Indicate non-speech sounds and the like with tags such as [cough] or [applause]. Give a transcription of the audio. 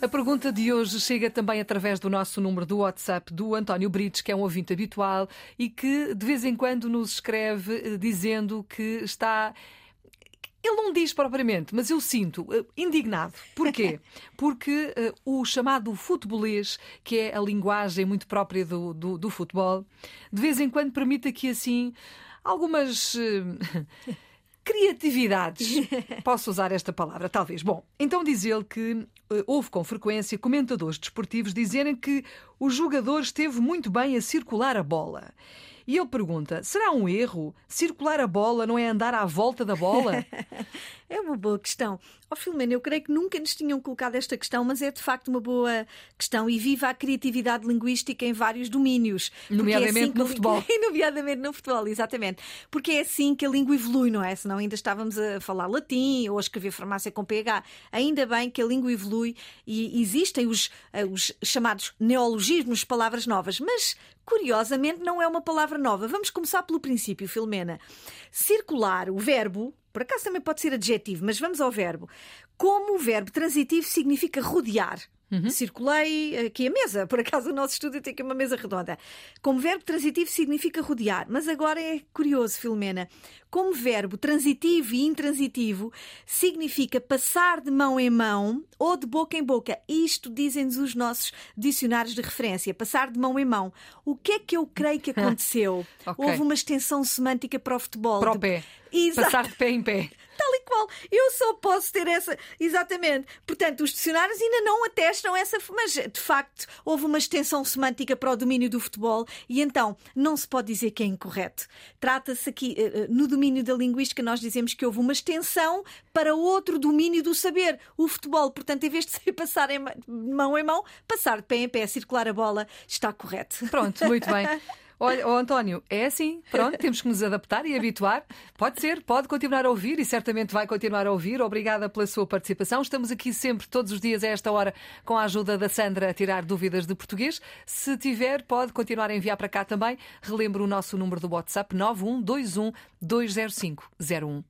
A pergunta de hoje chega também através do nosso número do WhatsApp do António Brites, que é um ouvinte habitual e que de vez em quando nos escreve eh, dizendo que está. Ele não diz propriamente, mas eu sinto uh, indignado. Porquê? [laughs] Porque uh, o chamado futebolês, que é a linguagem muito própria do, do, do futebol, de vez em quando permite aqui assim algumas. Uh, criatividades. [laughs] Posso usar esta palavra, talvez. Bom, então diz ele que uh, houve com frequência comentadores desportivos dizerem que o jogador esteve muito bem a circular a bola. E ele pergunta: será um erro? Circular a bola não é andar à volta da bola? [laughs] é uma boa questão. Ó oh, Filomena, eu creio que nunca nos tinham colocado esta questão, mas é de facto uma boa questão e viva a criatividade linguística em vários domínios. Nomeadamente é assim no futebol. [laughs] Nomeadamente no futebol, exatamente. Porque é assim que a língua evolui, não é? Senão ainda estávamos a falar latim ou a escrever farmácia com PH. Ainda bem que a língua evolui e existem os, eh, os chamados neologismos, palavras novas. Mas curiosamente não é uma palavra nova. Vamos começar pelo princípio, Filomena. Circular, o verbo, por acaso também pode ser adjetivo, mas vamos ao verbo. Como o verbo transitivo significa rodear. Uhum. Circulei aqui a mesa, por acaso o nosso estúdio tem aqui uma mesa redonda. Como verbo transitivo significa rodear, mas agora é curioso, Filomena. Como verbo transitivo e intransitivo significa passar de mão em mão ou de boca em boca. Isto dizem-nos os nossos dicionários de referência, passar de mão em mão. O que é que eu creio que [laughs] aconteceu? okay. Houve uma extensão semântica para o futebol. Para o pé. Exato. Passar de pé em pé e qual. Eu só posso ter essa. Exatamente. Portanto, os dicionários ainda não atestam essa. Mas, de facto, houve uma extensão semântica para o domínio do futebol e então não se pode dizer que é incorreto. Trata-se aqui, eh, eh, no domínio da linguística, nós dizemos que houve uma extensão para outro domínio do saber, o futebol. Portanto, em vez de [laughs] ser passar em mão em mão, passar de pé em pé, circular a bola, está correto. Pronto, muito bem. [laughs] Olha, oh, António, é assim, pronto, [laughs] temos que nos adaptar e habituar. Pode ser, pode continuar a ouvir e certamente vai continuar a ouvir. Obrigada pela sua participação. Estamos aqui sempre, todos os dias, a esta hora, com a ajuda da Sandra a tirar dúvidas de português. Se tiver, pode continuar a enviar para cá também. Relembro o nosso número do WhatsApp 9121 205 01.